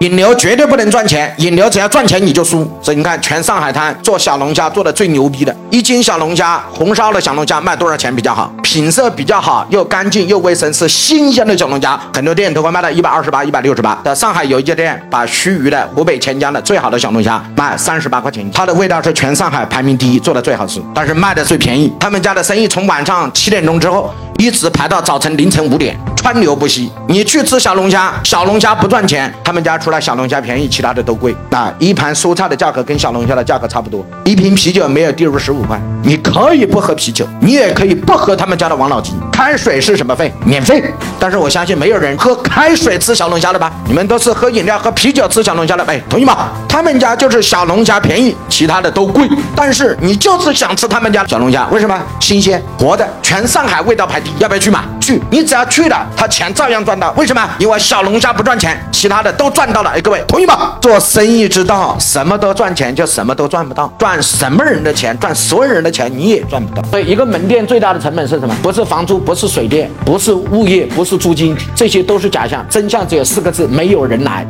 引流绝对不能赚钱，引流只要赚钱你就输。所以你看，全上海滩做小龙虾做的最牛逼的，一斤小龙虾，红烧的小龙虾卖多少钱比较好？品色比较好，又干净又卫生，是新鲜的小龙虾，很多店都会卖到一百二十八、一百六十八。在上海有一家店，把盱眙的、湖北潜江的最好的小龙虾卖三十八块钱，它的味道是全上海排名第一，做的最好吃，但是卖的最便宜。他们家的生意从晚上七点钟之后。一直排到早晨凌晨五点，川流不息。你去吃小龙虾，小龙虾不赚钱，他们家除了小龙虾便宜，其他的都贵。那一盘蔬菜的价格跟小龙虾的价格差不多，一瓶啤酒没有低于十五块。你可以不喝啤酒，你也可以不喝他们家的王老吉。开水是什么费？免费。但是我相信没有人喝开水吃小龙虾的吧？你们都是喝饮料、喝啤酒吃小龙虾的，哎，同意吗？他们家就是小龙虾便宜，其他的都贵。但是你就是想吃他们家小龙虾，为什么？新鲜、活的，全上海味道排第一。要不要去嘛？你只要去了，他钱照样赚到。为什么？因为小龙虾不赚钱，其他的都赚到了。哎，各位同意吗？做生意之道，什么都赚钱，就什么都赚不到。赚什么人的钱，赚所有人的钱，你也赚不到。所以，一个门店最大的成本是什么？不是房租，不是水电，不是物业，不是租金，这些都是假象。真相只有四个字：没有人来。